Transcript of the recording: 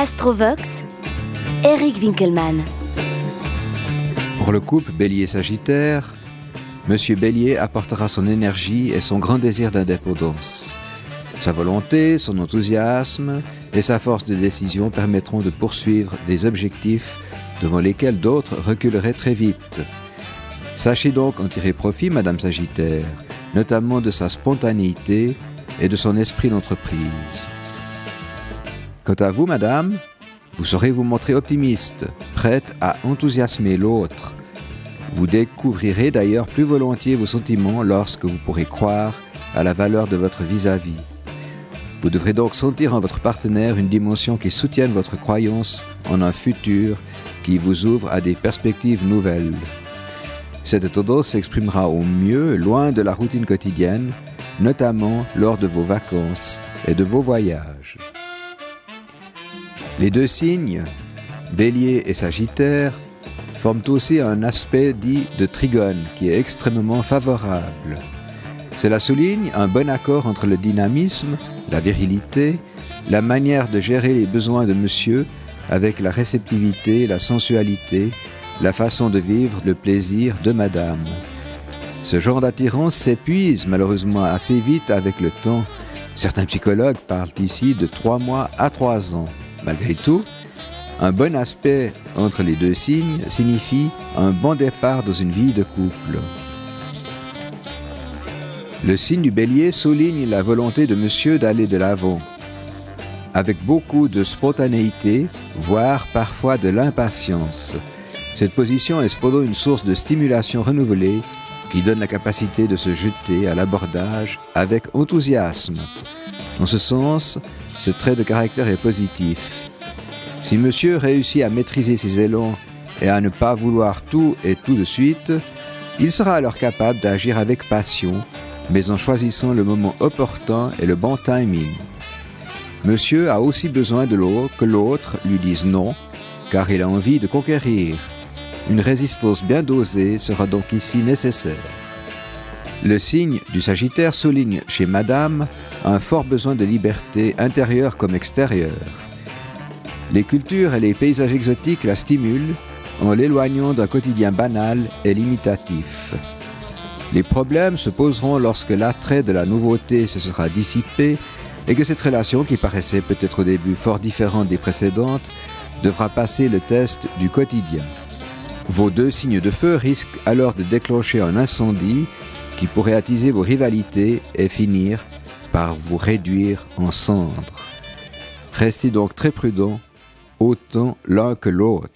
Astrovox, Eric Winkelmann. Pour le couple Bélier-Sagittaire, Monsieur Bélier apportera son énergie et son grand désir d'indépendance. Sa volonté, son enthousiasme et sa force de décision permettront de poursuivre des objectifs devant lesquels d'autres reculeraient très vite. Sachez donc en tirer profit, Madame Sagittaire, notamment de sa spontanéité et de son esprit d'entreprise. Quant à vous, Madame, vous saurez vous montrer optimiste, prête à enthousiasmer l'autre. Vous découvrirez d'ailleurs plus volontiers vos sentiments lorsque vous pourrez croire à la valeur de votre vis-à-vis. -vis. Vous devrez donc sentir en votre partenaire une dimension qui soutienne votre croyance en un futur qui vous ouvre à des perspectives nouvelles. Cette tendance s'exprimera au mieux loin de la routine quotidienne, notamment lors de vos vacances et de vos voyages. Les deux signes, bélier et sagittaire, forment aussi un aspect dit de trigone qui est extrêmement favorable. Cela souligne un bon accord entre le dynamisme, la virilité, la manière de gérer les besoins de monsieur avec la réceptivité, la sensualité, la façon de vivre le plaisir de madame. Ce genre d'attirance s'épuise malheureusement assez vite avec le temps. Certains psychologues parlent ici de trois mois à trois ans. Malgré tout, un bon aspect entre les deux signes signifie un bon départ dans une vie de couple. Le signe du bélier souligne la volonté de monsieur d'aller de l'avant. Avec beaucoup de spontanéité, voire parfois de l'impatience. Cette position est cependant une source de stimulation renouvelée qui donne la capacité de se jeter à l'abordage avec enthousiasme. En ce sens, ce trait de caractère est positif. Si monsieur réussit à maîtriser ses élans et à ne pas vouloir tout et tout de suite, il sera alors capable d'agir avec passion, mais en choisissant le moment opportun et le bon timing. Monsieur a aussi besoin de l'eau que l'autre lui dise non, car il a envie de conquérir. Une résistance bien dosée sera donc ici nécessaire. Le signe du Sagittaire souligne chez Madame un fort besoin de liberté intérieure comme extérieure. Les cultures et les paysages exotiques la stimulent en l'éloignant d'un quotidien banal et limitatif. Les problèmes se poseront lorsque l'attrait de la nouveauté se sera dissipé et que cette relation qui paraissait peut-être au début fort différente des précédentes devra passer le test du quotidien. Vos deux signes de feu risquent alors de déclencher un incendie qui pourrait attiser vos rivalités et finir par vous réduire en cendres. Restez donc très prudent, autant l'un que l'autre.